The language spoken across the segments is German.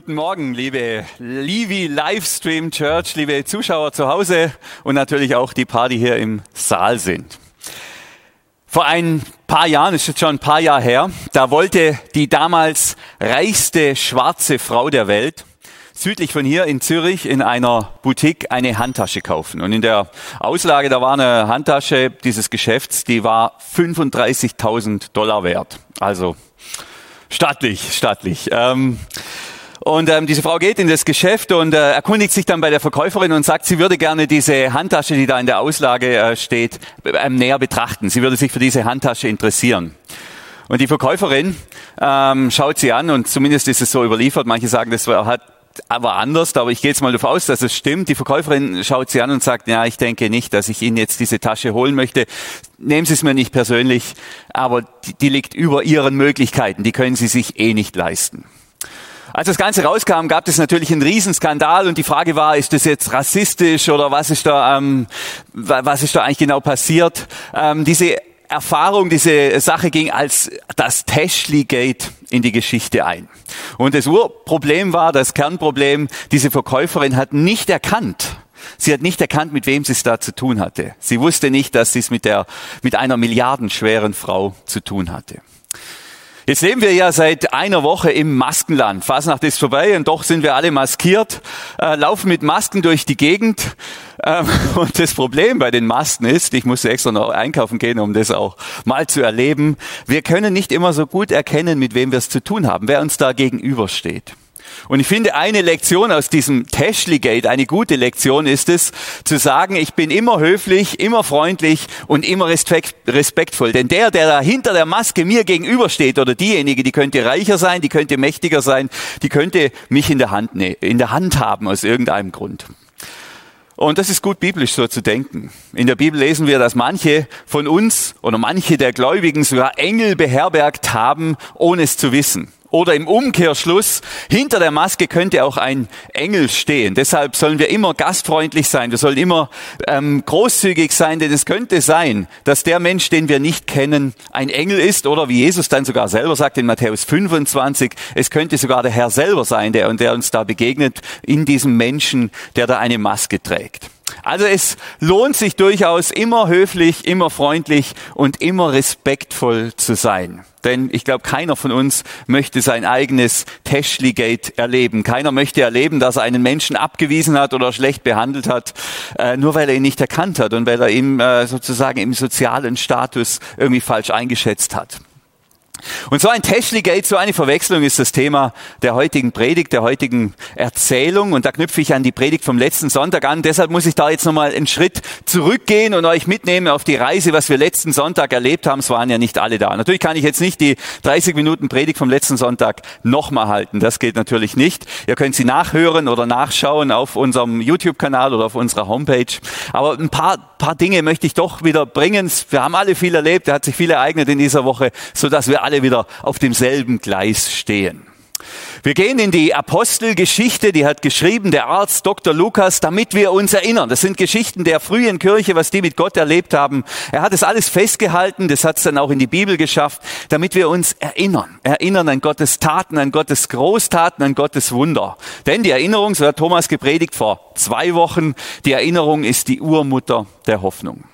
Guten Morgen, liebe Livi Livestream Church, liebe Zuschauer zu Hause und natürlich auch die Party hier im Saal sind. Vor ein paar Jahren, ist jetzt schon ein paar Jahre her, da wollte die damals reichste schwarze Frau der Welt südlich von hier in Zürich in einer Boutique eine Handtasche kaufen. Und in der Auslage, da war eine Handtasche dieses Geschäfts, die war 35.000 Dollar wert. Also stattlich, stattlich. Ähm, und ähm, diese Frau geht in das Geschäft und äh, erkundigt sich dann bei der Verkäuferin und sagt, sie würde gerne diese Handtasche, die da in der Auslage äh, steht, ähm, näher betrachten. Sie würde sich für diese Handtasche interessieren. Und die Verkäuferin ähm, schaut sie an und zumindest ist es so überliefert. Manche sagen, das war, hat aber anders, aber ich gehe jetzt mal davon aus, dass es stimmt. Die Verkäuferin schaut sie an und sagt, ja, ich denke nicht, dass ich Ihnen jetzt diese Tasche holen möchte. Nehmen Sie es mir nicht persönlich, aber die, die liegt über Ihren Möglichkeiten. Die können Sie sich eh nicht leisten. Als das Ganze rauskam, gab es natürlich einen Riesenskandal und die Frage war, ist das jetzt rassistisch oder was ist da, ähm, was ist da eigentlich genau passiert? Ähm, diese Erfahrung, diese Sache ging als das Tashley Gate in die Geschichte ein. Und das Urproblem war, das Kernproblem, diese Verkäuferin hat nicht erkannt, Sie hat nicht erkannt, mit wem sie es da zu tun hatte. Sie wusste nicht, dass sie es mit der, mit einer milliardenschweren Frau zu tun hatte. Jetzt leben wir ja seit einer Woche im Maskenland. Fasnacht ist vorbei und doch sind wir alle maskiert, äh, laufen mit Masken durch die Gegend. Ähm, und das Problem bei den Masken ist, ich musste extra noch einkaufen gehen, um das auch mal zu erleben, wir können nicht immer so gut erkennen, mit wem wir es zu tun haben, wer uns da gegenübersteht. Und ich finde, eine Lektion aus diesem Tashley-Gate, eine gute Lektion ist es, zu sagen, ich bin immer höflich, immer freundlich und immer respektvoll. Denn der, der da hinter der Maske mir gegenübersteht oder diejenige, die könnte reicher sein, die könnte mächtiger sein, die könnte mich in der Hand, in der Hand haben aus irgendeinem Grund. Und das ist gut biblisch so zu denken. In der Bibel lesen wir, dass manche von uns oder manche der Gläubigen sogar Engel beherbergt haben, ohne es zu wissen. Oder im Umkehrschluss, hinter der Maske könnte auch ein Engel stehen. Deshalb sollen wir immer gastfreundlich sein. Wir sollen immer ähm, großzügig sein, denn es könnte sein, dass der Mensch, den wir nicht kennen, ein Engel ist oder wie Jesus dann sogar selber sagt in Matthäus 25, es könnte sogar der Herr selber sein, der, der uns da begegnet in diesem Menschen, der da eine Maske trägt. Also es lohnt sich durchaus immer höflich, immer freundlich und immer respektvoll zu sein. Denn ich glaube, keiner von uns möchte sein eigenes Tashley-Gate erleben. Keiner möchte erleben, dass er einen Menschen abgewiesen hat oder schlecht behandelt hat, äh, nur weil er ihn nicht erkannt hat und weil er ihn äh, sozusagen im sozialen Status irgendwie falsch eingeschätzt hat. Und so ein Teschligate, so eine Verwechslung ist das Thema der heutigen Predigt, der heutigen Erzählung. Und da knüpfe ich an die Predigt vom letzten Sonntag an. Deshalb muss ich da jetzt nochmal einen Schritt zurückgehen und euch mitnehmen auf die Reise, was wir letzten Sonntag erlebt haben. Es waren ja nicht alle da. Natürlich kann ich jetzt nicht die 30 Minuten Predigt vom letzten Sonntag nochmal halten. Das geht natürlich nicht. Ihr könnt sie nachhören oder nachschauen auf unserem YouTube-Kanal oder auf unserer Homepage. Aber ein paar, paar Dinge möchte ich doch wieder bringen. Wir haben alle viel erlebt. Er hat sich viel ereignet in dieser Woche, so dass wir alle wieder auf demselben Gleis stehen. Wir gehen in die Apostelgeschichte, die hat geschrieben der Arzt Dr. Lukas, damit wir uns erinnern. Das sind Geschichten der frühen Kirche, was die mit Gott erlebt haben. Er hat es alles festgehalten, das hat es dann auch in die Bibel geschafft, damit wir uns erinnern. Erinnern an Gottes Taten, an Gottes Großtaten, an Gottes Wunder. Denn die Erinnerung, so hat Thomas gepredigt vor zwei Wochen, die Erinnerung ist die Urmutter der Hoffnung.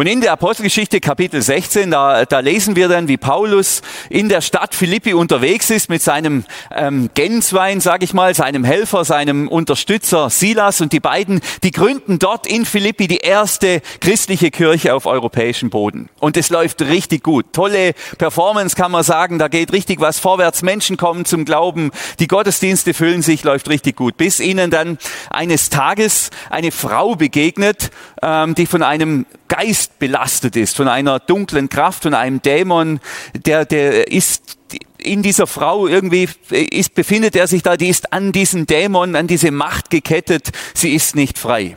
Und in der Apostelgeschichte Kapitel 16, da, da lesen wir dann, wie Paulus in der Stadt Philippi unterwegs ist mit seinem ähm, Genswein, sage ich mal, seinem Helfer, seinem Unterstützer Silas und die beiden, die gründen dort in Philippi die erste christliche Kirche auf europäischem Boden. Und es läuft richtig gut. Tolle Performance kann man sagen, da geht richtig was vorwärts. Menschen kommen zum Glauben, die Gottesdienste füllen sich, läuft richtig gut. Bis ihnen dann eines Tages eine Frau begegnet, ähm, die von einem Geist belastet ist, von einer dunklen Kraft, von einem Dämon, der, der ist in dieser Frau irgendwie ist, befindet er sich da, die ist an diesen Dämon, an diese Macht gekettet, sie ist nicht frei.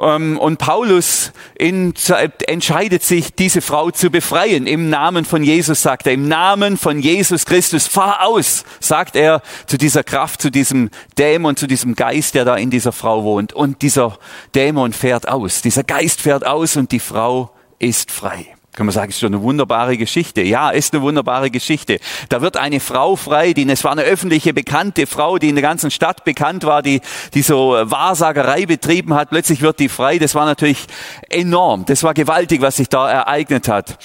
Ähm, und Paulus entscheidet sich, diese Frau zu befreien. Im Namen von Jesus sagt er, im Namen von Jesus Christus, fahr aus, sagt er zu dieser Kraft, zu diesem Dämon, zu diesem Geist, der da in dieser Frau wohnt. Und dieser Dämon fährt aus, dieser Geist fährt aus und die Frau ist frei. Kann man sagen, ist schon eine wunderbare Geschichte. Ja, ist eine wunderbare Geschichte. Da wird eine Frau frei, die, es war eine öffentliche, bekannte Frau, die in der ganzen Stadt bekannt war, die, die so Wahrsagerei betrieben hat. Plötzlich wird die frei. Das war natürlich enorm. Das war gewaltig, was sich da ereignet hat.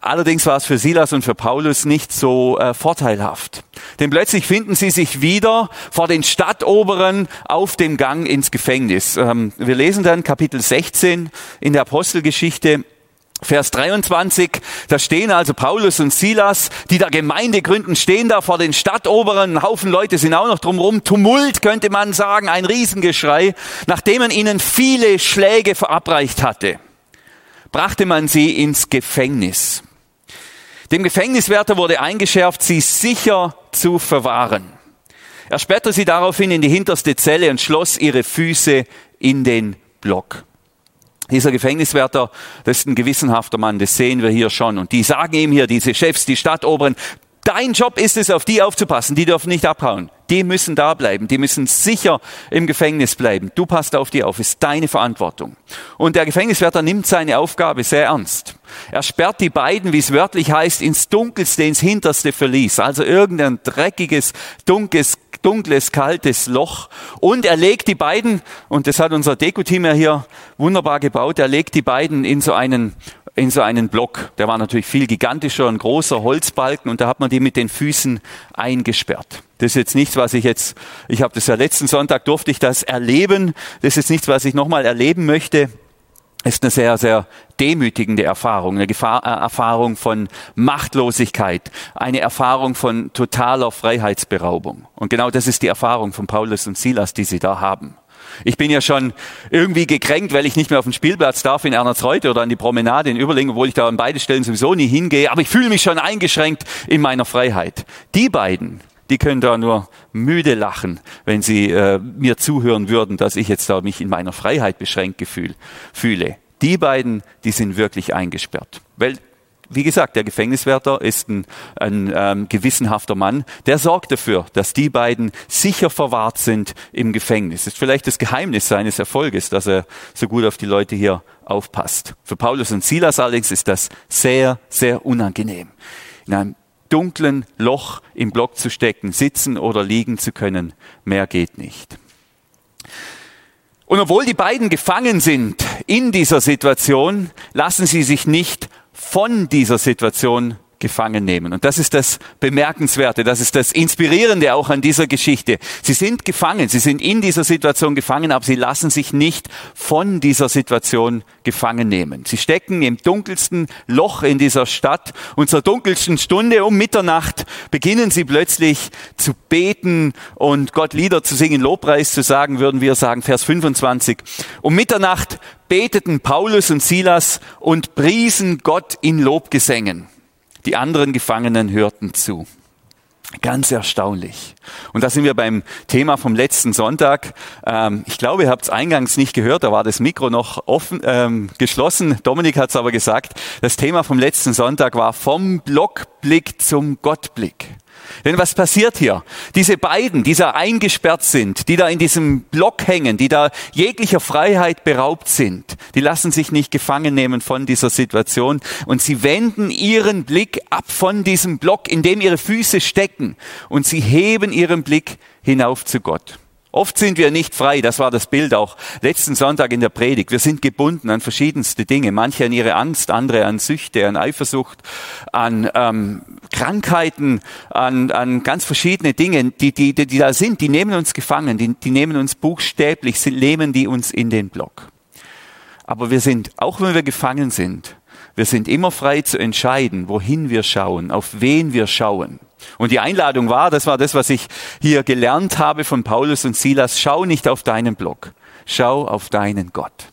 Allerdings war es für Silas und für Paulus nicht so äh, vorteilhaft. Denn plötzlich finden sie sich wieder vor den Stadtoberen auf dem Gang ins Gefängnis. Ähm, wir lesen dann Kapitel 16 in der Apostelgeschichte. Vers 23, da stehen also Paulus und Silas, die da Gemeinde gründen, stehen da vor den Stadtoberen, ein Haufen Leute sind auch noch drumherum, Tumult könnte man sagen, ein Riesengeschrei, nachdem man ihnen viele Schläge verabreicht hatte, brachte man sie ins Gefängnis. Dem Gefängniswärter wurde eingeschärft, sie sicher zu verwahren. Er sperrte sie daraufhin in die hinterste Zelle und schloss ihre Füße in den Block. Dieser Gefängniswärter, das ist ein gewissenhafter Mann, das sehen wir hier schon. Und die sagen ihm hier, diese Chefs, die Stadtoberen, dein Job ist es, auf die aufzupassen, die dürfen nicht abhauen. Die müssen da bleiben, die müssen sicher im Gefängnis bleiben. Du passt auf die auf, ist deine Verantwortung. Und der Gefängniswärter nimmt seine Aufgabe sehr ernst. Er sperrt die beiden, wie es wörtlich heißt, ins Dunkelste, ins Hinterste Verlies. Also irgendein dreckiges, dunkles, dunkles, kaltes Loch. Und er legt die beiden, und das hat unser Deko-Team ja hier wunderbar gebaut, er legt die beiden in so einen in so einen Block. Der war natürlich viel gigantischer, ein großer Holzbalken und da hat man die mit den Füßen eingesperrt. Das ist jetzt nichts, was ich jetzt, ich habe das ja letzten Sonntag durfte ich das erleben. Das ist nichts, was ich nochmal erleben möchte ist eine sehr, sehr demütigende Erfahrung, eine Gefahr, äh, Erfahrung von Machtlosigkeit, eine Erfahrung von totaler Freiheitsberaubung. Und genau das ist die Erfahrung von Paulus und Silas, die sie da haben. Ich bin ja schon irgendwie gekränkt, weil ich nicht mehr auf den Spielplatz darf in Ernersreuth oder an die Promenade in Überlingen, obwohl ich da an beide Stellen sowieso nie hingehe. Aber ich fühle mich schon eingeschränkt in meiner Freiheit. Die beiden, die können da nur müde lachen, wenn sie äh, mir zuhören würden, dass ich jetzt da mich in meiner Freiheit beschränkt gefühl, fühle. Die beiden, die sind wirklich eingesperrt. Weil, wie gesagt, der Gefängniswärter ist ein, ein ähm, gewissenhafter Mann, der sorgt dafür, dass die beiden sicher verwahrt sind im Gefängnis. Das ist vielleicht das Geheimnis seines Erfolges, dass er so gut auf die Leute hier aufpasst. Für Paulus und Silas allerdings ist das sehr, sehr unangenehm. In einem dunklen Loch im Block zu stecken, sitzen oder liegen zu können. Mehr geht nicht. Und obwohl die beiden gefangen sind in dieser Situation, lassen sie sich nicht von dieser Situation gefangen nehmen. Und das ist das Bemerkenswerte, das ist das Inspirierende auch an dieser Geschichte. Sie sind gefangen, sie sind in dieser Situation gefangen, aber sie lassen sich nicht von dieser Situation gefangen nehmen. Sie stecken im dunkelsten Loch in dieser Stadt und zur dunkelsten Stunde um Mitternacht beginnen sie plötzlich zu beten und Gott Lieder zu singen, Lobpreis zu sagen, würden wir sagen, Vers 25. Um Mitternacht beteten Paulus und Silas und priesen Gott in Lobgesängen. Die anderen Gefangenen hörten zu. Ganz erstaunlich. Und da sind wir beim Thema vom letzten Sonntag. Ähm, ich glaube, ihr habt es eingangs nicht gehört, da war das Mikro noch offen, ähm, geschlossen. Dominik hat es aber gesagt. Das Thema vom letzten Sonntag war vom Blockblick zum Gottblick. Denn was passiert hier? Diese beiden, die da eingesperrt sind, die da in diesem Block hängen, die da jeglicher Freiheit beraubt sind, die lassen sich nicht gefangen nehmen von dieser Situation und sie wenden ihren Blick ab von diesem Block, in dem ihre Füße stecken und sie heben ihren Blick hinauf zu Gott. Oft sind wir nicht frei, das war das Bild auch letzten Sonntag in der Predigt. Wir sind gebunden an verschiedenste Dinge, manche an ihre Angst, andere an Süchte, an Eifersucht, an ähm, Krankheiten, an, an ganz verschiedene Dinge, die, die, die, die da sind, die nehmen uns gefangen, die, die nehmen uns buchstäblich, sie nehmen die uns in den Block. Aber wir sind, auch wenn wir gefangen sind, wir sind immer frei zu entscheiden, wohin wir schauen, auf wen wir schauen. Und die Einladung war, das war das, was ich hier gelernt habe von Paulus und Silas, schau nicht auf deinen Block, schau auf deinen Gott.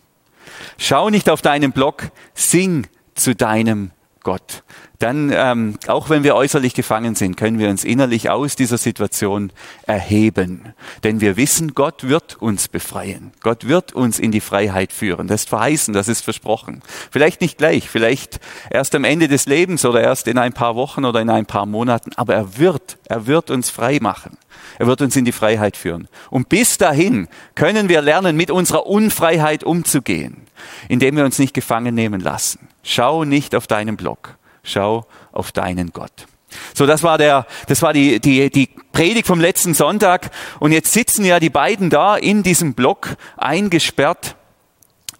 Schau nicht auf deinen Block, sing zu deinem Gott dann, ähm, auch wenn wir äußerlich gefangen sind, können wir uns innerlich aus dieser Situation erheben. Denn wir wissen, Gott wird uns befreien. Gott wird uns in die Freiheit führen. Das ist verheißen, das ist versprochen. Vielleicht nicht gleich, vielleicht erst am Ende des Lebens oder erst in ein paar Wochen oder in ein paar Monaten, aber er wird, er wird uns frei machen. Er wird uns in die Freiheit führen. Und bis dahin können wir lernen, mit unserer Unfreiheit umzugehen, indem wir uns nicht gefangen nehmen lassen Schau nicht auf deinen Block, schau auf deinen Gott. So, das war der, das war die, die, die Predigt vom letzten Sonntag. Und jetzt sitzen ja die beiden da in diesem Block eingesperrt.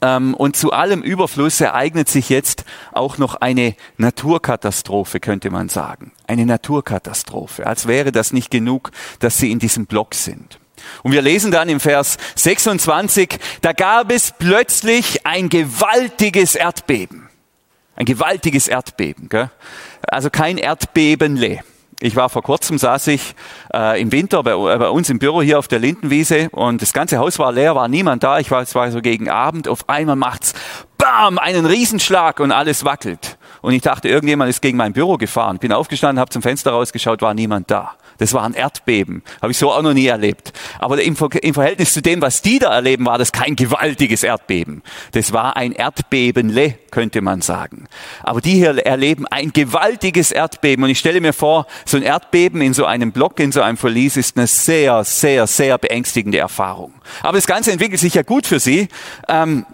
Ähm, und zu allem Überfluss ereignet sich jetzt auch noch eine Naturkatastrophe, könnte man sagen. Eine Naturkatastrophe. Als wäre das nicht genug, dass sie in diesem Block sind. Und wir lesen dann im Vers 26, da gab es plötzlich ein gewaltiges Erdbeben. Ein gewaltiges Erdbeben. Gell? Also kein Erdbebenle. Ich war vor kurzem, saß ich äh, im Winter bei, bei, uns im Büro hier auf der Lindenwiese und das ganze Haus war leer, war niemand da. Ich war, es war so gegen Abend. Auf einmal macht's BAM, einen Riesenschlag und alles wackelt. Und ich dachte, irgendjemand ist gegen mein Büro gefahren. Bin aufgestanden, habe zum Fenster rausgeschaut, war niemand da. Das war ein Erdbeben. Habe ich so auch noch nie erlebt. Aber im, im Verhältnis zu dem, was die da erleben, war das kein gewaltiges Erdbeben. Das war ein Erdbebenle, könnte man sagen. Aber die hier erleben ein gewaltiges Erdbeben. Und ich stelle mir vor, so ein Erdbeben in so einem Block, in so einem Verlies ist eine sehr, sehr, sehr beängstigende Erfahrung. Aber das Ganze entwickelt sich ja gut für sie. Ähm,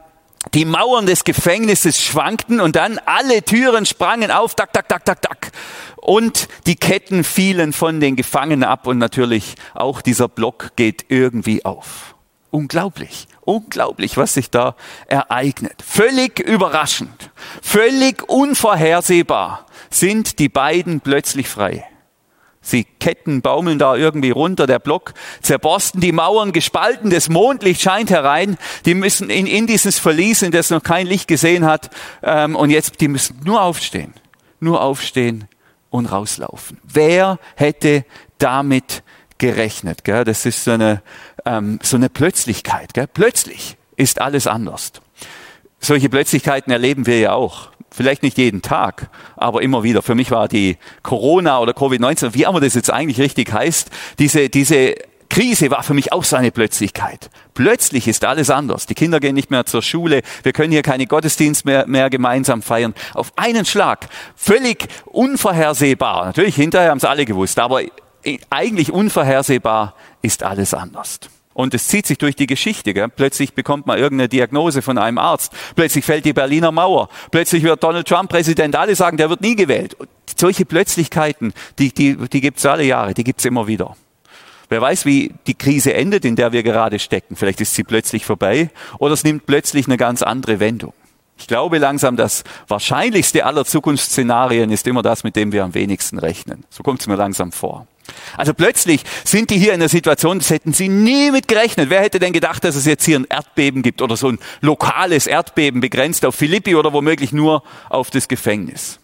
die Mauern des Gefängnisses schwankten und dann alle Türen sprangen auf, tak, tak, tak, tak, tak. Und die Ketten fielen von den Gefangenen ab und natürlich auch dieser Block geht irgendwie auf. Unglaublich, unglaublich, was sich da ereignet. Völlig überraschend, völlig unvorhersehbar sind die beiden plötzlich frei. Sie Ketten baumeln da irgendwie runter, der Block zerborsten, die Mauern gespalten, das Mondlicht scheint herein. Die müssen in, in dieses Verlies, in das noch kein Licht gesehen hat, ähm, und jetzt, die müssen nur aufstehen, nur aufstehen und rauslaufen. Wer hätte damit gerechnet? Gell? Das ist so eine, ähm, so eine Plötzlichkeit. Gell? Plötzlich ist alles anders. Solche Plötzlichkeiten erleben wir ja auch. Vielleicht nicht jeden Tag, aber immer wieder. Für mich war die Corona oder Covid-19, wie immer das jetzt eigentlich richtig heißt, diese, diese Krise war für mich auch so eine Plötzlichkeit. Plötzlich ist alles anders. Die Kinder gehen nicht mehr zur Schule. Wir können hier keine Gottesdienst mehr, mehr gemeinsam feiern. Auf einen Schlag. Völlig unvorhersehbar. Natürlich, hinterher haben es alle gewusst, aber eigentlich unvorhersehbar ist alles anders. Und es zieht sich durch die Geschichte. Gell? Plötzlich bekommt man irgendeine Diagnose von einem Arzt. Plötzlich fällt die Berliner Mauer. Plötzlich wird Donald Trump Präsident. Alle sagen, der wird nie gewählt. Und solche Plötzlichkeiten, die, die, die gibt es alle Jahre, die gibt es immer wieder. Wer weiß, wie die Krise endet, in der wir gerade stecken. Vielleicht ist sie plötzlich vorbei oder es nimmt plötzlich eine ganz andere Wendung. Ich glaube langsam, das wahrscheinlichste aller Zukunftsszenarien ist immer das, mit dem wir am wenigsten rechnen. So kommt es mir langsam vor. Also plötzlich sind die hier in der Situation, das hätten sie nie mit gerechnet. Wer hätte denn gedacht, dass es jetzt hier ein Erdbeben gibt oder so ein lokales Erdbeben begrenzt auf Philippi oder womöglich nur auf das Gefängnis?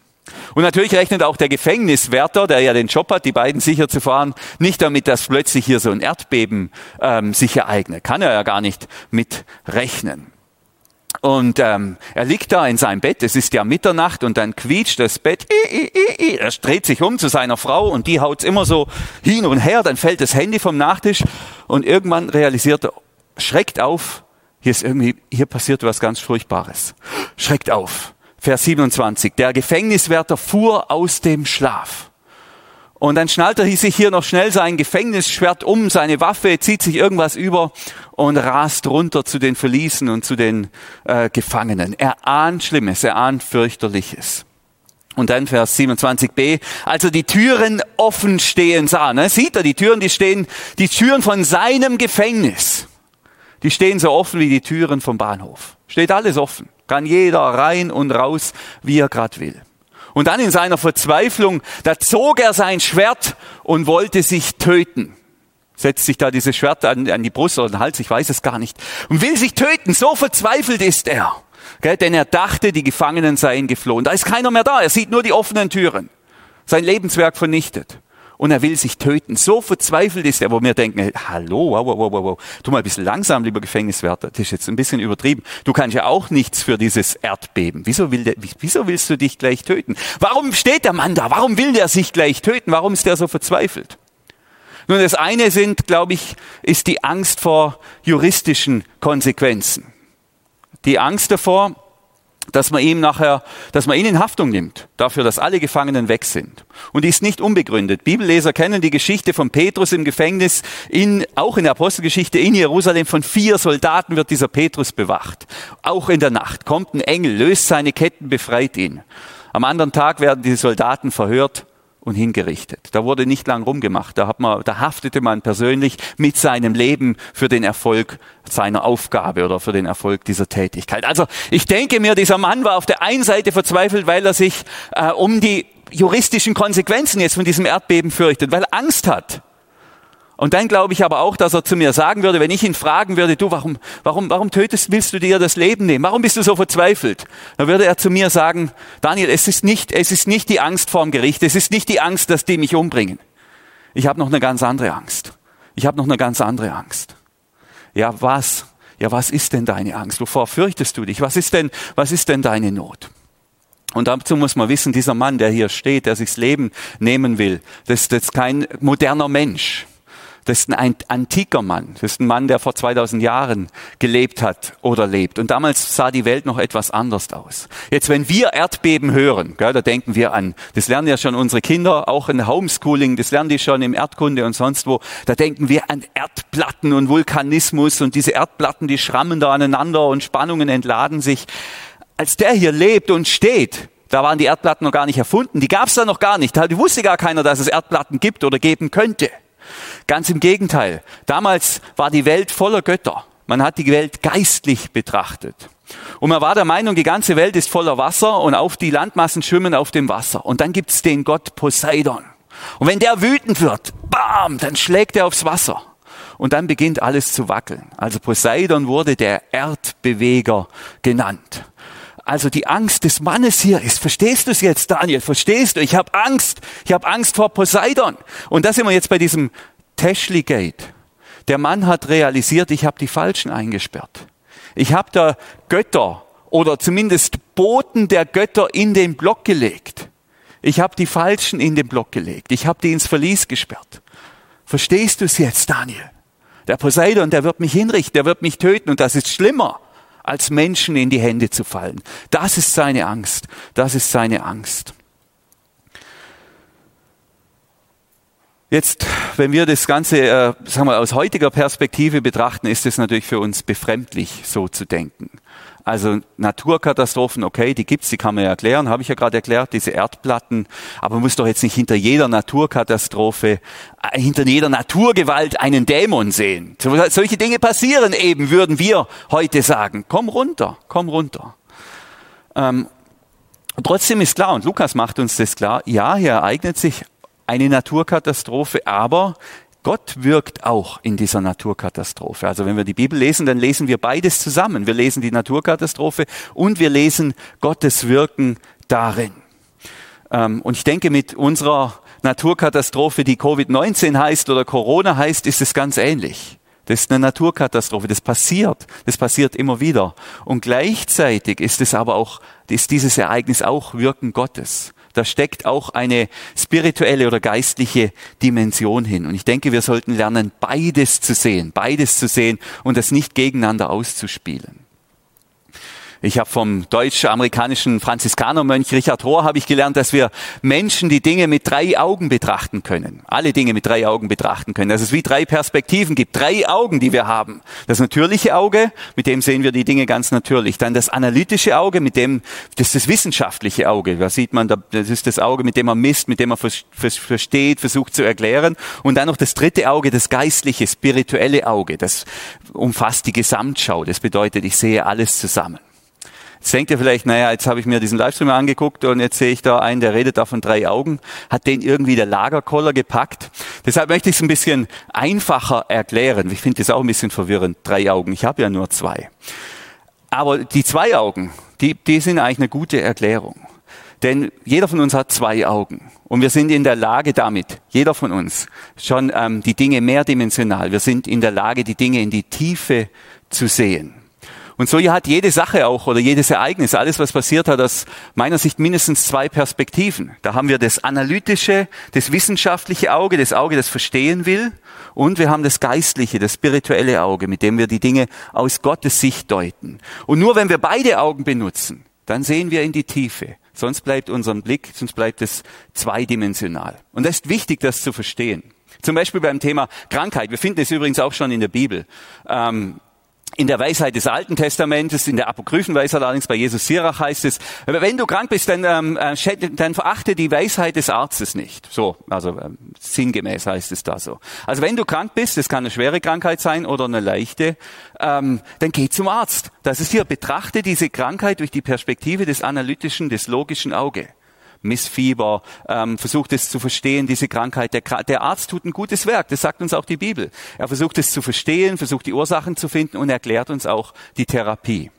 Und natürlich rechnet auch der Gefängniswärter, der ja den Job hat, die beiden sicher zu fahren, nicht damit, dass plötzlich hier so ein Erdbeben ähm, sich ereignet. Kann er ja gar nicht mit rechnen. Und ähm, er liegt da in seinem Bett, es ist ja Mitternacht und dann quietscht das Bett, er dreht sich um zu seiner Frau und die haut's immer so hin und her, dann fällt das Handy vom Nachtisch und irgendwann realisiert er, schreckt auf, hier ist irgendwie, hier passiert was ganz Furchtbares. Schreckt auf. Vers 27. Der Gefängniswärter fuhr aus dem Schlaf. Und dann schnallt er sich hier noch schnell sein Gefängnisschwert um, seine Waffe, zieht sich irgendwas über und rast runter zu den Verliesen und zu den äh, Gefangenen. Er ahnt Schlimmes, er ahnt fürchterliches. Und dann Vers 27b, als er die Türen offen stehen sah, ne, sieht er die Türen, die stehen, die Türen von seinem Gefängnis, die stehen so offen wie die Türen vom Bahnhof. Steht alles offen, kann jeder rein und raus, wie er grad will. Und dann in seiner Verzweiflung, da zog er sein Schwert und wollte sich töten. Setzt sich da dieses Schwert an, an die Brust oder den Hals, ich weiß es gar nicht. Und will sich töten, so verzweifelt ist er. Gell? Denn er dachte, die Gefangenen seien geflohen. Da ist keiner mehr da, er sieht nur die offenen Türen. Sein Lebenswerk vernichtet und er will sich töten. So verzweifelt ist er, wo wir denken, hallo, wow, wow, wow, wow, tu mal ein bisschen langsam, lieber Gefängniswärter. Das ist jetzt ein bisschen übertrieben. Du kannst ja auch nichts für dieses Erdbeben. Wieso, will der, wieso willst du dich gleich töten? Warum steht der Mann da? Warum will der sich gleich töten? Warum ist der so verzweifelt? Nun, das eine sind, glaube ich, ist die Angst vor juristischen Konsequenzen. Die Angst davor, dass man ihm nachher, dass man ihn in Haftung nimmt, dafür, dass alle Gefangenen weg sind. Und die ist nicht unbegründet. Bibelleser kennen die Geschichte von Petrus im Gefängnis, in, auch in der Apostelgeschichte in Jerusalem. Von vier Soldaten wird dieser Petrus bewacht. Auch in der Nacht kommt ein Engel, löst seine Ketten, befreit ihn. Am anderen Tag werden die Soldaten verhört und hingerichtet. Da wurde nicht lang rumgemacht. Da, hat man, da haftete man persönlich mit seinem Leben für den Erfolg seiner Aufgabe oder für den Erfolg dieser Tätigkeit. Also ich denke mir, dieser Mann war auf der einen Seite verzweifelt, weil er sich äh, um die juristischen Konsequenzen jetzt von diesem Erdbeben fürchtet, weil er Angst hat. Und dann glaube ich aber auch, dass er zu mir sagen würde, wenn ich ihn fragen würde, du, warum, warum, warum tötest, willst du dir das Leben nehmen? Warum bist du so verzweifelt? Dann würde er zu mir sagen, Daniel, es ist nicht, es ist nicht die Angst vorm Gericht, es ist nicht die Angst, dass die mich umbringen. Ich habe noch eine ganz andere Angst. Ich habe noch eine ganz andere Angst. Ja, was? Ja, was ist denn deine Angst? Wovor fürchtest du dich? Was ist denn, was ist denn deine Not? Und dazu muss man wissen, dieser Mann, der hier steht, der sich das Leben nehmen will, das, das ist kein moderner Mensch. Das ist ein antiker Mann. Das ist ein Mann, der vor 2000 Jahren gelebt hat oder lebt. Und damals sah die Welt noch etwas anders aus. Jetzt, wenn wir Erdbeben hören, gell, da denken wir an, das lernen ja schon unsere Kinder, auch in Homeschooling, das lernen die schon im Erdkunde und sonst wo, da denken wir an Erdplatten und Vulkanismus und diese Erdplatten, die schrammen da aneinander und Spannungen entladen sich. Als der hier lebt und steht, da waren die Erdplatten noch gar nicht erfunden, die gab es da noch gar nicht. Da wusste gar keiner, dass es Erdplatten gibt oder geben könnte. Ganz im Gegenteil. Damals war die Welt voller Götter. Man hat die Welt geistlich betrachtet. Und man war der Meinung, die ganze Welt ist voller Wasser und auf die Landmassen schwimmen auf dem Wasser. Und dann gibt's den Gott Poseidon. Und wenn der wütend wird, bam, dann schlägt er aufs Wasser. Und dann beginnt alles zu wackeln. Also Poseidon wurde der Erdbeweger genannt. Also die Angst des Mannes hier ist, verstehst du es jetzt, Daniel? Verstehst du? Ich habe Angst. Ich habe Angst vor Poseidon. Und da sind wir jetzt bei diesem Teschli Gate. Der Mann hat realisiert, ich habe die Falschen eingesperrt. Ich habe da Götter oder zumindest Boten der Götter in den Block gelegt. Ich habe die Falschen in den Block gelegt. Ich habe die ins Verlies gesperrt. Verstehst du es jetzt, Daniel? Der Poseidon, der wird mich hinrichten, der wird mich töten und das ist schlimmer als Menschen in die Hände zu fallen. Das ist seine Angst. Das ist seine Angst. Jetzt, wenn wir das Ganze, äh, sagen wir, aus heutiger Perspektive betrachten, ist es natürlich für uns befremdlich, so zu denken. Also Naturkatastrophen, okay, die gibt's, die kann man ja erklären, habe ich ja gerade erklärt, diese Erdplatten. Aber man muss doch jetzt nicht hinter jeder Naturkatastrophe, äh, hinter jeder Naturgewalt einen Dämon sehen. Solche Dinge passieren eben, würden wir heute sagen. Komm runter, komm runter. Ähm, trotzdem ist klar, und Lukas macht uns das klar, ja, hier ereignet sich eine Naturkatastrophe, aber Gott wirkt auch in dieser Naturkatastrophe. Also wenn wir die Bibel lesen, dann lesen wir beides zusammen. Wir lesen die Naturkatastrophe und wir lesen Gottes Wirken darin. Ähm, und ich denke, mit unserer Naturkatastrophe, die Covid-19 heißt oder Corona heißt, ist es ganz ähnlich. Das ist eine Naturkatastrophe. Das passiert. Das passiert immer wieder. Und gleichzeitig ist es aber auch, ist dieses Ereignis auch Wirken Gottes. Da steckt auch eine spirituelle oder geistliche Dimension hin. Und ich denke, wir sollten lernen, beides zu sehen, beides zu sehen und das nicht gegeneinander auszuspielen. Ich habe vom deutsch-amerikanischen Franziskanermönch Richard Rohr habe ich gelernt, dass wir Menschen die Dinge mit drei Augen betrachten können. Alle Dinge mit drei Augen betrachten können. Dass es wie drei Perspektiven gibt. Drei Augen, die wir haben. Das natürliche Auge, mit dem sehen wir die Dinge ganz natürlich. Dann das analytische Auge, mit dem, das ist das wissenschaftliche Auge. Da sieht man, das ist das Auge, mit dem man misst, mit dem man versteht, versucht zu erklären. Und dann noch das dritte Auge, das geistliche, spirituelle Auge. Das umfasst die Gesamtschau. Das bedeutet, ich sehe alles zusammen. Jetzt denkt ihr vielleicht, naja, jetzt habe ich mir diesen Livestream angeguckt und jetzt sehe ich da einen, der redet da von drei Augen. Hat den irgendwie der Lagerkoller gepackt? Deshalb möchte ich es ein bisschen einfacher erklären. Ich finde das auch ein bisschen verwirrend. Drei Augen. Ich habe ja nur zwei. Aber die zwei Augen, die, die sind eigentlich eine gute Erklärung. Denn jeder von uns hat zwei Augen. Und wir sind in der Lage damit, jeder von uns, schon ähm, die Dinge mehrdimensional. Wir sind in der Lage, die Dinge in die Tiefe zu sehen. Und so hat jede Sache auch oder jedes Ereignis, alles was passiert hat, aus meiner Sicht mindestens zwei Perspektiven. Da haben wir das analytische, das wissenschaftliche Auge, das Auge, das verstehen will. Und wir haben das geistliche, das spirituelle Auge, mit dem wir die Dinge aus Gottes Sicht deuten. Und nur wenn wir beide Augen benutzen, dann sehen wir in die Tiefe. Sonst bleibt unser Blick, sonst bleibt es zweidimensional. Und es ist wichtig, das zu verstehen. Zum Beispiel beim Thema Krankheit. Wir finden es übrigens auch schon in der Bibel. Ähm, in der Weisheit des Alten Testamentes, in der Apokryphenweisheit allerdings bei Jesus Sirach heißt es, wenn du krank bist, dann, ähm, äh, dann verachte die Weisheit des Arztes nicht. So, also ähm, sinngemäß heißt es da so. Also wenn du krank bist, das kann eine schwere Krankheit sein oder eine leichte, ähm, dann geh zum Arzt. Das ist hier, betrachte diese Krankheit durch die Perspektive des analytischen, des logischen Auge. Missfieber, ähm, versucht es zu verstehen, diese Krankheit. Der, der Arzt tut ein gutes Werk, das sagt uns auch die Bibel. Er versucht es zu verstehen, versucht die Ursachen zu finden und erklärt uns auch die Therapie.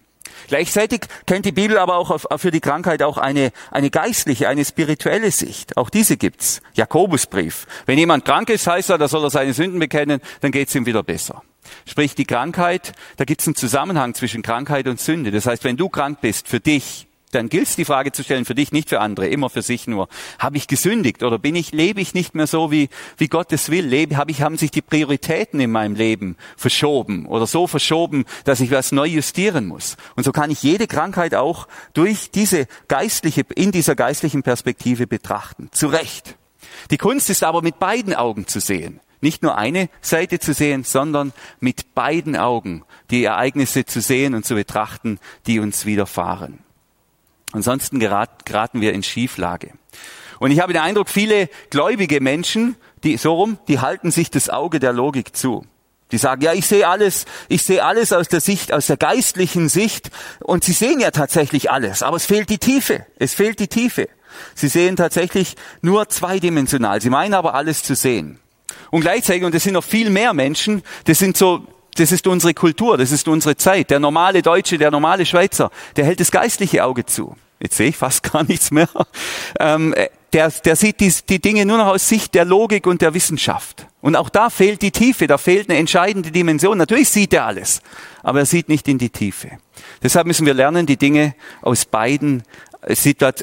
Gleichzeitig kennt die Bibel aber auch für die Krankheit auch eine, eine geistliche, eine spirituelle Sicht. Auch diese gibt's. Jakobusbrief. Wenn jemand krank ist, heißt er, da soll er seine Sünden bekennen, dann geht's ihm wieder besser. Sprich, die Krankheit, da gibt's einen Zusammenhang zwischen Krankheit und Sünde. Das heißt, wenn du krank bist, für dich, dann gilt es die Frage zu stellen für dich, nicht für andere, immer für sich nur. Habe ich gesündigt oder bin ich, lebe ich nicht mehr so, wie, wie Gott es will? Lebe, habe ich, haben sich die Prioritäten in meinem Leben verschoben oder so verschoben, dass ich was neu justieren muss? Und so kann ich jede Krankheit auch durch diese geistliche, in dieser geistlichen Perspektive betrachten. Zu Recht. Die Kunst ist aber mit beiden Augen zu sehen. Nicht nur eine Seite zu sehen, sondern mit beiden Augen die Ereignisse zu sehen und zu betrachten, die uns widerfahren. Ansonsten geraten wir in Schieflage. Und ich habe den Eindruck, viele gläubige Menschen, die so rum, die halten sich das Auge der Logik zu. Die sagen, ja, ich sehe alles, ich sehe alles aus der Sicht, aus der geistlichen Sicht. Und sie sehen ja tatsächlich alles, aber es fehlt die Tiefe. Es fehlt die Tiefe. Sie sehen tatsächlich nur zweidimensional. Sie meinen aber alles zu sehen. Und gleichzeitig, und es sind noch viel mehr Menschen, das sind so das ist unsere Kultur, das ist unsere Zeit. Der normale Deutsche, der normale Schweizer, der hält das geistliche Auge zu. Jetzt sehe ich fast gar nichts mehr. Ähm, der, der sieht die, die Dinge nur noch aus Sicht der Logik und der Wissenschaft. Und auch da fehlt die Tiefe, da fehlt eine entscheidende Dimension. Natürlich sieht er alles, aber er sieht nicht in die Tiefe. Deshalb müssen wir lernen, die Dinge aus beiden,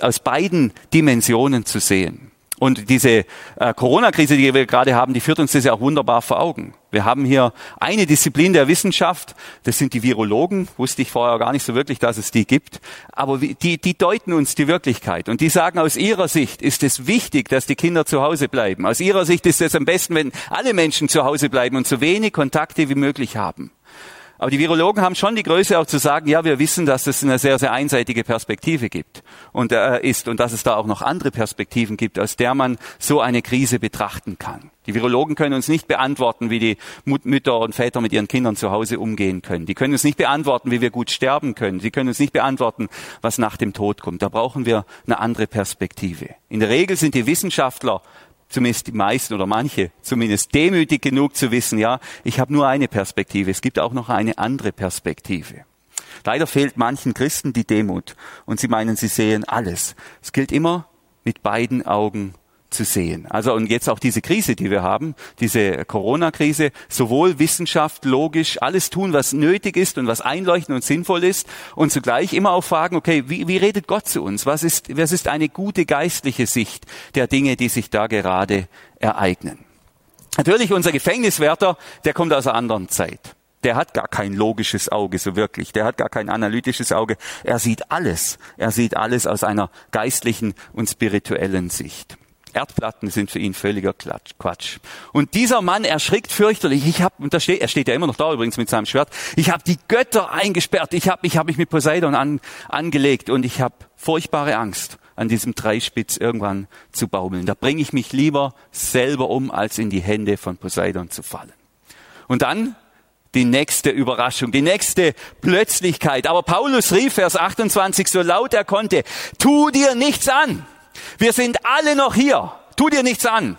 aus beiden Dimensionen zu sehen. Und diese äh, Corona-Krise, die wir gerade haben, die führt uns das ja auch wunderbar vor Augen. Wir haben hier eine Disziplin der Wissenschaft, das sind die Virologen, wusste ich vorher gar nicht so wirklich, dass es die gibt, aber die, die deuten uns die Wirklichkeit und die sagen, aus ihrer Sicht ist es wichtig, dass die Kinder zu Hause bleiben. Aus ihrer Sicht ist es am besten, wenn alle Menschen zu Hause bleiben und so wenig Kontakte wie möglich haben. Aber die Virologen haben schon die Größe auch zu sagen, ja, wir wissen, dass es eine sehr, sehr einseitige Perspektive gibt und äh, ist und dass es da auch noch andere Perspektiven gibt, aus der man so eine Krise betrachten kann. Die Virologen können uns nicht beantworten, wie die Mütter und Väter mit ihren Kindern zu Hause umgehen können. Die können uns nicht beantworten, wie wir gut sterben können. Sie können uns nicht beantworten, was nach dem Tod kommt. Da brauchen wir eine andere Perspektive. In der Regel sind die Wissenschaftler zumindest die meisten oder manche, zumindest demütig genug zu wissen, ja, ich habe nur eine Perspektive, es gibt auch noch eine andere Perspektive. Leider fehlt manchen Christen die Demut und sie meinen, sie sehen alles. Es gilt immer mit beiden Augen zu sehen. Also und jetzt auch diese Krise, die wir haben, diese Corona-Krise, sowohl Wissenschaft, logisch, alles tun, was nötig ist und was einleuchtend und sinnvoll ist und zugleich immer auch fragen, okay, wie, wie redet Gott zu uns? Was ist, was ist eine gute geistliche Sicht der Dinge, die sich da gerade ereignen? Natürlich unser Gefängniswärter, der kommt aus einer anderen Zeit. Der hat gar kein logisches Auge, so wirklich. Der hat gar kein analytisches Auge. Er sieht alles. Er sieht alles aus einer geistlichen und spirituellen Sicht. Erdplatten sind für ihn völliger Quatsch. Und dieser Mann erschrickt fürchterlich. Ich habe, und da steht, er steht ja immer noch da übrigens mit seinem Schwert. Ich habe die Götter eingesperrt. Ich habe, ich habe mich mit Poseidon an, angelegt und ich habe furchtbare Angst, an diesem Dreispitz irgendwann zu baumeln. Da bringe ich mich lieber selber um, als in die Hände von Poseidon zu fallen. Und dann die nächste Überraschung, die nächste Plötzlichkeit. Aber Paulus rief, Vers 28, so laut er konnte, tu dir nichts an. Wir sind alle noch hier. Tu dir nichts an.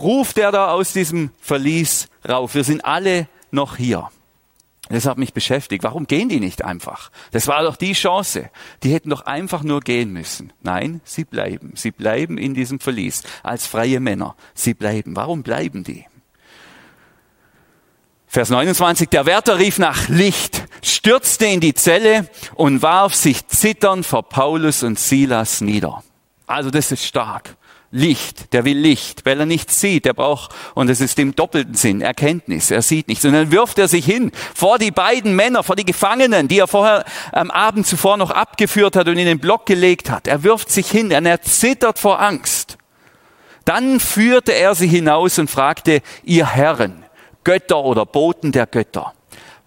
Ruft der da aus diesem Verlies rauf. Wir sind alle noch hier. Das hat mich beschäftigt. Warum gehen die nicht einfach? Das war doch die Chance. Die hätten doch einfach nur gehen müssen. Nein, sie bleiben. Sie bleiben in diesem Verlies als freie Männer. Sie bleiben. Warum bleiben die? Vers 29, der Wärter rief nach Licht, stürzte in die Zelle und warf sich zitternd vor Paulus und Silas nieder. Also das ist stark. Licht, der will Licht, weil er nichts sieht. Der braucht, und es ist im doppelten Sinn, Erkenntnis. Er sieht nichts. Und dann wirft er sich hin vor die beiden Männer, vor die Gefangenen, die er vorher am Abend zuvor noch abgeführt hat und in den Block gelegt hat. Er wirft sich hin er zittert vor Angst. Dann führte er sie hinaus und fragte, ihr Herren, Götter oder Boten der Götter,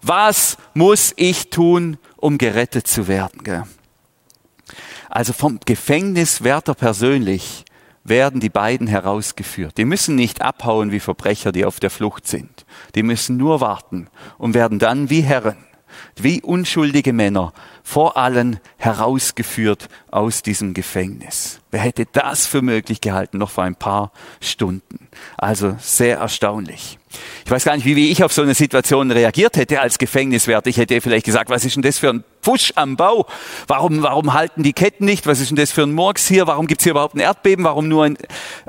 was muss ich tun, um gerettet zu werden? Also vom Gefängniswärter persönlich werden die beiden herausgeführt. Die müssen nicht abhauen wie Verbrecher, die auf der Flucht sind. Die müssen nur warten und werden dann wie Herren, wie unschuldige Männer vor allen herausgeführt aus diesem Gefängnis. Wer hätte das für möglich gehalten, noch vor ein paar Stunden? Also sehr erstaunlich. Ich weiß gar nicht, wie, ich auf so eine Situation reagiert hätte als Gefängniswärter. Ich hätte vielleicht gesagt, was ist denn das für ein Pfusch am Bau? Warum, warum halten die Ketten nicht? Was ist denn das für ein Murks hier? Warum gibt's hier überhaupt ein Erdbeben? Warum nur ein...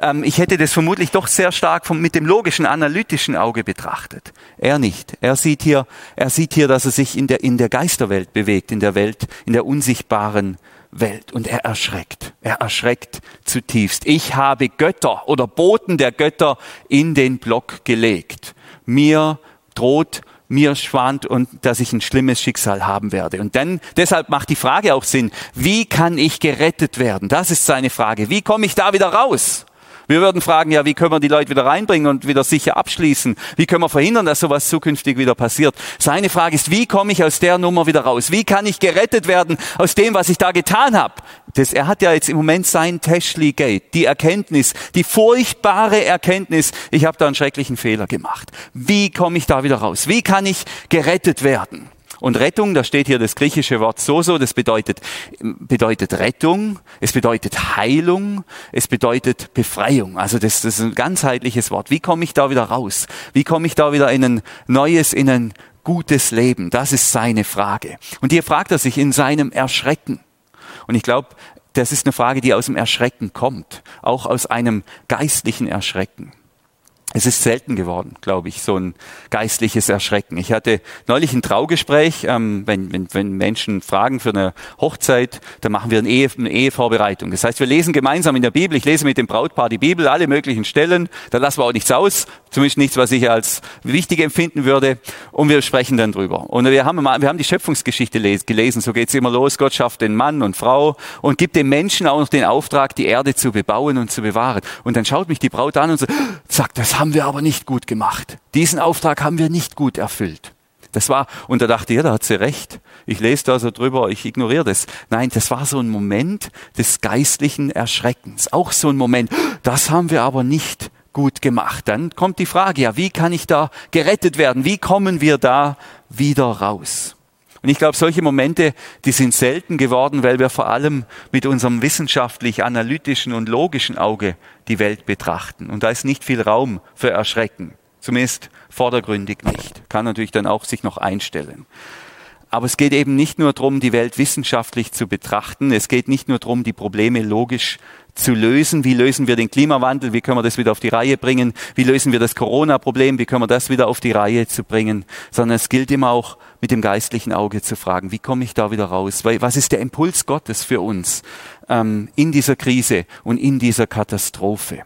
Ähm, ich hätte das vermutlich doch sehr stark vom, mit dem logischen, analytischen Auge betrachtet. Er nicht. Er sieht hier, er sieht hier, dass er sich in der, in der Geisterwelt bewegt, in der Welt, in der unsichtbaren Welt. Und er erschreckt. Er erschreckt zutiefst. Ich habe Götter oder Boten der Götter in den Block gelegt. Mir droht mir schwant und dass ich ein schlimmes Schicksal haben werde. Und dann, deshalb macht die Frage auch Sinn. Wie kann ich gerettet werden? Das ist seine Frage. Wie komme ich da wieder raus? Wir würden fragen, ja, wie können wir die Leute wieder reinbringen und wieder sicher abschließen? Wie können wir verhindern, dass sowas zukünftig wieder passiert? Seine Frage ist, wie komme ich aus der Nummer wieder raus? Wie kann ich gerettet werden aus dem, was ich da getan habe? Das, er hat ja jetzt im Moment sein Teschli Gate, die Erkenntnis, die furchtbare Erkenntnis, ich habe da einen schrecklichen Fehler gemacht. Wie komme ich da wieder raus? Wie kann ich gerettet werden? Und Rettung, da steht hier das griechische Wort soso, das bedeutet, bedeutet Rettung, es bedeutet Heilung, es bedeutet Befreiung. Also das, das ist ein ganzheitliches Wort. Wie komme ich da wieder raus? Wie komme ich da wieder in ein neues, in ein gutes Leben? Das ist seine Frage. Und hier fragt er sich in seinem Erschrecken. Und ich glaube, das ist eine Frage, die aus dem Erschrecken kommt, auch aus einem geistlichen Erschrecken. Es ist selten geworden, glaube ich, so ein geistliches Erschrecken. Ich hatte neulich ein Traugespräch, ähm, wenn, wenn, wenn Menschen fragen für eine Hochzeit, dann machen wir eine, Ehe, eine Ehevorbereitung. Das heißt, wir lesen gemeinsam in der Bibel, ich lese mit dem Brautpaar die Bibel, alle möglichen Stellen, da lassen wir auch nichts aus, zumindest nichts, was ich als wichtig empfinden würde, und wir sprechen dann drüber. Und wir haben, wir haben die Schöpfungsgeschichte gelesen, so geht's immer los, Gott schafft den Mann und Frau und gibt dem Menschen auch noch den Auftrag, die Erde zu bebauen und zu bewahren. Und dann schaut mich die Braut an und sagt, das haben wir aber nicht gut gemacht. Diesen Auftrag haben wir nicht gut erfüllt. Das war, und da dachte ich, ja, da hat sie recht. Ich lese da so drüber, ich ignoriere das. Nein, das war so ein Moment des geistlichen Erschreckens. Auch so ein Moment, das haben wir aber nicht gut gemacht. Dann kommt die Frage, ja, wie kann ich da gerettet werden? Wie kommen wir da wieder raus? Und ich glaube, solche Momente, die sind selten geworden, weil wir vor allem mit unserem wissenschaftlich analytischen und logischen Auge die Welt betrachten. Und da ist nicht viel Raum für Erschrecken. Zumindest vordergründig nicht. Kann natürlich dann auch sich noch einstellen. Aber es geht eben nicht nur darum, die Welt wissenschaftlich zu betrachten. Es geht nicht nur darum, die Probleme logisch zu lösen. Wie lösen wir den Klimawandel? Wie können wir das wieder auf die Reihe bringen? Wie lösen wir das Corona-Problem? Wie können wir das wieder auf die Reihe zu bringen? Sondern es gilt immer auch mit dem geistlichen Auge zu fragen, wie komme ich da wieder raus? Was ist der Impuls Gottes für uns ähm, in dieser Krise und in dieser Katastrophe?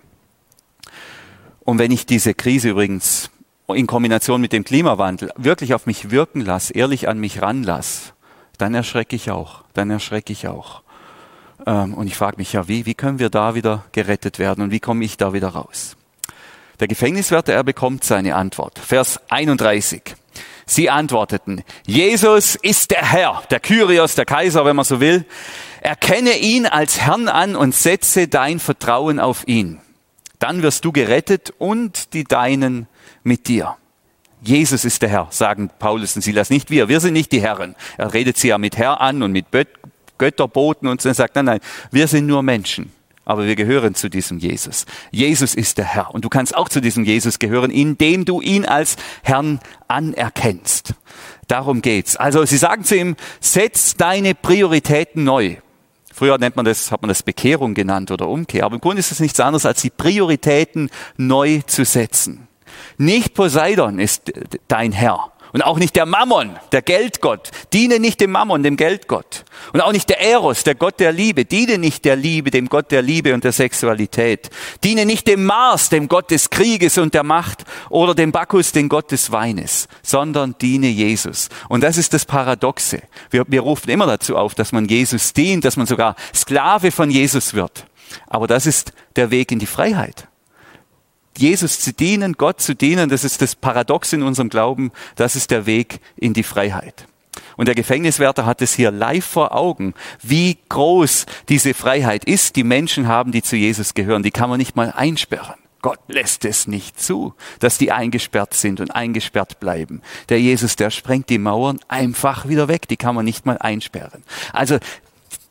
Und wenn ich diese Krise übrigens in Kombination mit dem Klimawandel wirklich auf mich wirken lasse, ehrlich an mich ranlasse, dann erschrecke ich auch. Dann erschrecke ich auch. Ähm, und ich frage mich ja, wie, wie können wir da wieder gerettet werden und wie komme ich da wieder raus? Der Gefängniswärter, er bekommt seine Antwort. Vers 31. Sie antworteten, Jesus ist der Herr, der Kyrios, der Kaiser, wenn man so will. Erkenne ihn als Herrn an und setze dein Vertrauen auf ihn. Dann wirst du gerettet und die Deinen mit dir. Jesus ist der Herr, sagen Paulus und Silas, nicht wir. Wir sind nicht die Herren. Er redet sie ja mit Herr an und mit Götterboten und so. Er sagt, nein, nein, wir sind nur Menschen. Aber wir gehören zu diesem Jesus. Jesus ist der Herr. Und du kannst auch zu diesem Jesus gehören, indem du ihn als Herrn anerkennst. Darum geht's. Also sie sagen zu ihm, setz deine Prioritäten neu. Früher nennt man das, hat man das Bekehrung genannt oder Umkehr. Aber im Grunde ist es nichts anderes, als die Prioritäten neu zu setzen. Nicht Poseidon ist dein Herr Und auch nicht der Mammon, der Geldgott. Diene nicht dem Mammon, dem Geldgott. Und auch nicht der Eros, der Gott der Liebe. Diene nicht der Liebe, dem Gott der Liebe und der Sexualität. Diene nicht dem Mars, dem Gott des Krieges und der Macht oder dem Bacchus, dem Gott des Weines, sondern diene Jesus. Und das ist das Paradoxe. Wir, wir rufen immer dazu auf, dass man Jesus dient, dass man sogar Sklave von Jesus wird. Aber das ist der Weg in die Freiheit. Jesus zu dienen, Gott zu dienen, das ist das Paradox in unserem Glauben, das ist der Weg in die Freiheit. Und der Gefängniswärter hat es hier live vor Augen, wie groß diese Freiheit ist, die Menschen haben, die zu Jesus gehören. Die kann man nicht mal einsperren. Gott lässt es nicht zu, dass die eingesperrt sind und eingesperrt bleiben. Der Jesus, der sprengt die Mauern einfach wieder weg. Die kann man nicht mal einsperren. Also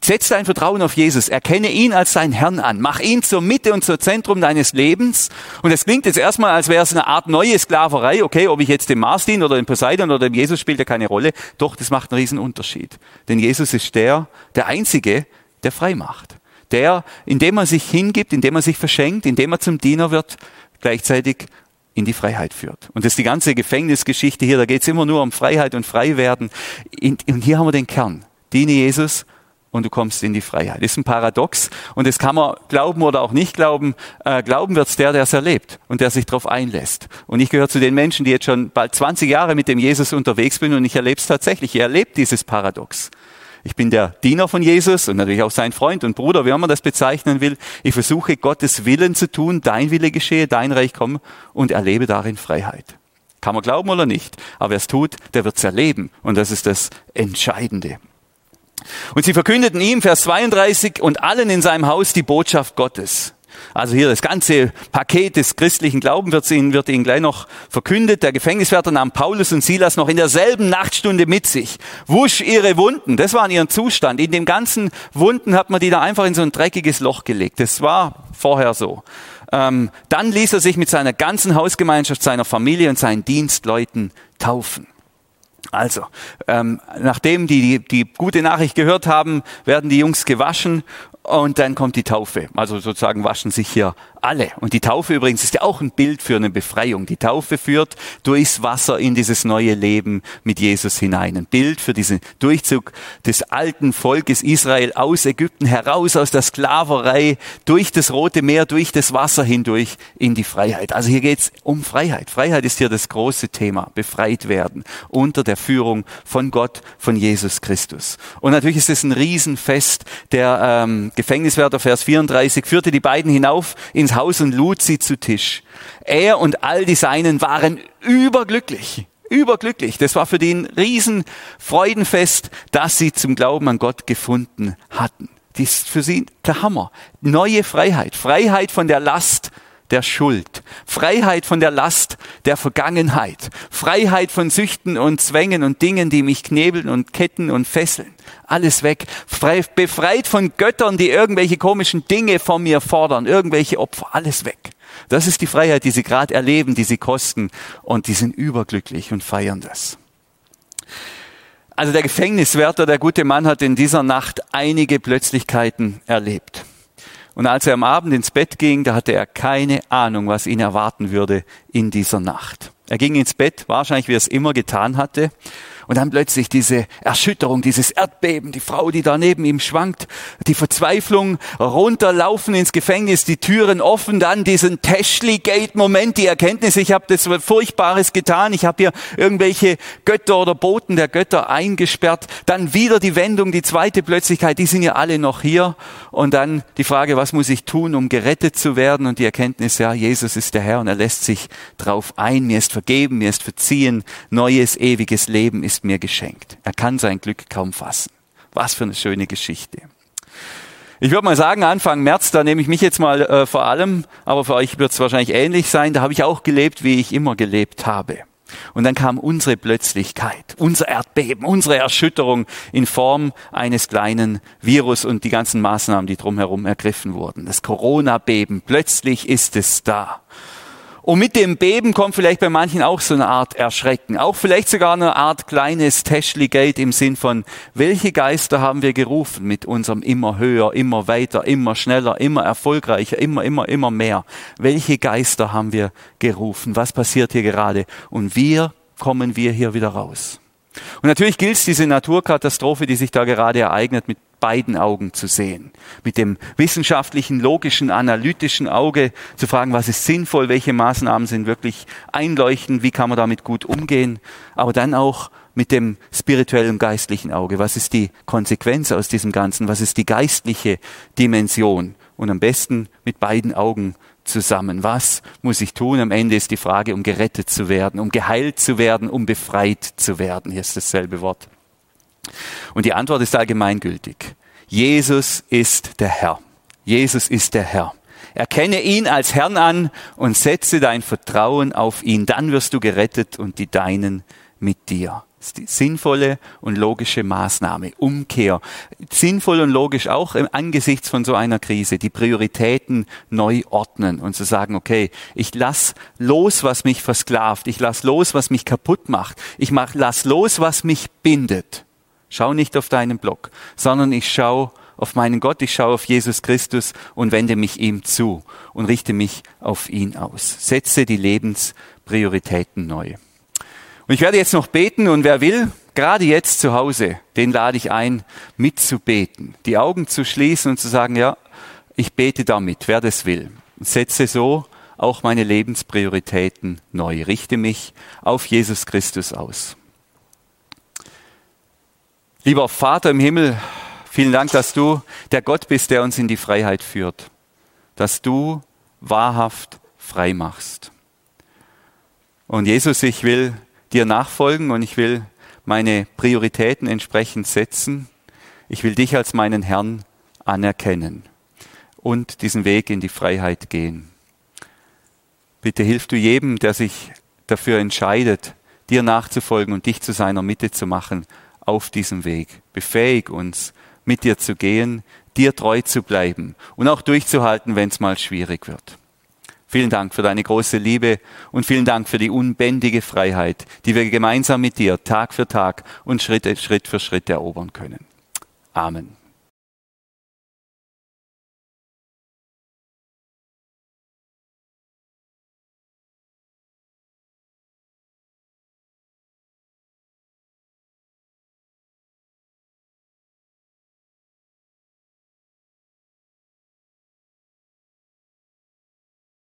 Setz dein Vertrauen auf Jesus, erkenne ihn als dein Herrn an, mach ihn zur Mitte und zur Zentrum deines Lebens. Und es klingt jetzt erstmal, als wäre es eine Art neue Sklaverei. Okay, ob ich jetzt dem Mars diene oder dem Poseidon oder dem Jesus spielt ja keine Rolle. Doch, das macht einen riesen Unterschied. Denn Jesus ist der, der Einzige, der frei macht. Der, indem er sich hingibt, indem er sich verschenkt, indem er zum Diener wird, gleichzeitig in die Freiheit führt. Und das ist die ganze Gefängnisgeschichte hier, da geht es immer nur um Freiheit und Freiwerden. Und hier haben wir den Kern. Diene Jesus und du kommst in die Freiheit. Ist ein Paradox und das kann man glauben oder auch nicht glauben. Äh, glauben wird's der, der es erlebt und der sich darauf einlässt. Und ich gehöre zu den Menschen, die jetzt schon bald 20 Jahre mit dem Jesus unterwegs bin und ich erlebe es tatsächlich. Ich erlebe dieses Paradox. Ich bin der Diener von Jesus und natürlich auch sein Freund und Bruder, wie man das bezeichnen will. Ich versuche Gottes Willen zu tun, dein Wille geschehe, dein Reich komme und erlebe darin Freiheit. Kann man glauben oder nicht, aber wer es tut, der wird es erleben und das ist das Entscheidende. Und sie verkündeten ihm, Vers 32, und allen in seinem Haus die Botschaft Gottes. Also hier das ganze Paket des christlichen Glaubens wird ihnen, wird ihnen gleich noch verkündet. Der Gefängniswärter nahm Paulus und Silas noch in derselben Nachtstunde mit sich, wusch ihre Wunden. Das war in ihrem Zustand. In dem ganzen Wunden hat man die da einfach in so ein dreckiges Loch gelegt. Das war vorher so. Ähm, dann ließ er sich mit seiner ganzen Hausgemeinschaft, seiner Familie und seinen Dienstleuten taufen. Also, ähm, nachdem die, die die gute Nachricht gehört haben, werden die Jungs gewaschen und dann kommt die Taufe. Also sozusagen waschen sich hier alle. Und die Taufe übrigens ist ja auch ein Bild für eine Befreiung. Die Taufe führt durchs Wasser in dieses neue Leben mit Jesus hinein. Ein Bild für diesen Durchzug des alten Volkes Israel aus Ägypten heraus, aus der Sklaverei, durch das Rote Meer, durch das Wasser hindurch in die Freiheit. Also hier geht's um Freiheit. Freiheit ist hier das große Thema. Befreit werden unter der Führung von Gott, von Jesus Christus. Und natürlich ist es ein Riesenfest. Der ähm, Gefängniswärter, Vers 34, führte die beiden hinauf ins Haus und lud sie zu Tisch. Er und all die Seinen waren überglücklich. Überglücklich. Das war für die ein Riesenfreudenfest, dass sie zum Glauben an Gott gefunden hatten. Das ist für sie der Hammer. Neue Freiheit. Freiheit von der Last der Schuld, Freiheit von der Last der Vergangenheit, Freiheit von Süchten und Zwängen und Dingen, die mich knebeln und ketten und fesseln. Alles weg. Frei, befreit von Göttern, die irgendwelche komischen Dinge von mir fordern, irgendwelche Opfer. Alles weg. Das ist die Freiheit, die sie gerade erleben, die sie kosten und die sind überglücklich und feiern das. Also der Gefängniswärter, der gute Mann, hat in dieser Nacht einige Plötzlichkeiten erlebt. Und als er am Abend ins Bett ging, da hatte er keine Ahnung, was ihn erwarten würde in dieser Nacht. Er ging ins Bett, wahrscheinlich wie er es immer getan hatte, und dann plötzlich diese Erschütterung, dieses Erdbeben, die Frau, die da neben ihm schwankt, die Verzweiflung, runterlaufen ins Gefängnis, die Türen offen, dann diesen Tashley-Gate-Moment, die Erkenntnis, ich habe das Furchtbares getan, ich habe hier irgendwelche Götter oder Boten der Götter eingesperrt, dann wieder die Wendung, die zweite Plötzlichkeit, die sind ja alle noch hier. Und dann die Frage, was muss ich tun, um gerettet zu werden? Und die Erkenntnis, ja, Jesus ist der Herr und er lässt sich drauf ein, mir ist vergeben, mir ist verziehen, neues, ewiges Leben ist ist mir geschenkt. Er kann sein Glück kaum fassen. Was für eine schöne Geschichte. Ich würde mal sagen, Anfang März, da nehme ich mich jetzt mal äh, vor allem, aber für euch wird es wahrscheinlich ähnlich sein, da habe ich auch gelebt, wie ich immer gelebt habe. Und dann kam unsere Plötzlichkeit, unser Erdbeben, unsere Erschütterung in Form eines kleinen Virus und die ganzen Maßnahmen, die drumherum ergriffen wurden. Das Corona-Beben, plötzlich ist es da. Und mit dem Beben kommt vielleicht bei manchen auch so eine Art Erschrecken. Auch vielleicht sogar eine Art kleines Tashly Gate im Sinn von, welche Geister haben wir gerufen mit unserem immer höher, immer weiter, immer schneller, immer erfolgreicher, immer, immer, immer mehr? Welche Geister haben wir gerufen? Was passiert hier gerade? Und wir kommen wir hier wieder raus? Und natürlich gilt es, diese Naturkatastrophe, die sich da gerade ereignet, mit beiden Augen zu sehen. Mit dem wissenschaftlichen, logischen, analytischen Auge zu fragen, was ist sinnvoll, welche Maßnahmen sind wirklich einleuchtend, wie kann man damit gut umgehen. Aber dann auch mit dem spirituellen, geistlichen Auge. Was ist die Konsequenz aus diesem Ganzen? Was ist die geistliche Dimension? Und am besten mit beiden Augen zusammen. Was muss ich tun? Am Ende ist die Frage, um gerettet zu werden, um geheilt zu werden, um befreit zu werden. Hier ist dasselbe Wort. Und die Antwort ist allgemeingültig. Jesus ist der Herr. Jesus ist der Herr. Erkenne ihn als Herrn an und setze dein Vertrauen auf ihn. Dann wirst du gerettet und die Deinen mit dir. Das ist die sinnvolle und logische Maßnahme. Umkehr. Sinnvoll und logisch auch angesichts von so einer Krise. Die Prioritäten neu ordnen und zu sagen, okay, ich lass los, was mich versklavt. Ich lass los, was mich kaputt macht. Ich mach, lass los, was mich bindet. Schau nicht auf deinen Block, sondern ich schau auf meinen Gott, ich schaue auf Jesus Christus und wende mich ihm zu und richte mich auf ihn aus. Setze die Lebensprioritäten neu. Und ich werde jetzt noch beten und wer will, gerade jetzt zu Hause, den lade ich ein, mitzubeten, die Augen zu schließen und zu sagen, ja, ich bete damit, wer das will. Und setze so auch meine Lebensprioritäten neu, richte mich auf Jesus Christus aus. Lieber Vater im Himmel, vielen Dank, dass du der Gott bist, der uns in die Freiheit führt, dass du wahrhaft frei machst. Und Jesus, ich will dir nachfolgen und ich will meine Prioritäten entsprechend setzen. Ich will dich als meinen Herrn anerkennen und diesen Weg in die Freiheit gehen. Bitte hilf du jedem, der sich dafür entscheidet, dir nachzufolgen und dich zu seiner Mitte zu machen, auf diesem Weg. Befähig uns, mit dir zu gehen, dir treu zu bleiben und auch durchzuhalten, wenn es mal schwierig wird. Vielen Dank für deine große Liebe und vielen Dank für die unbändige Freiheit, die wir gemeinsam mit dir Tag für Tag und Schritt, Schritt für Schritt erobern können. Amen.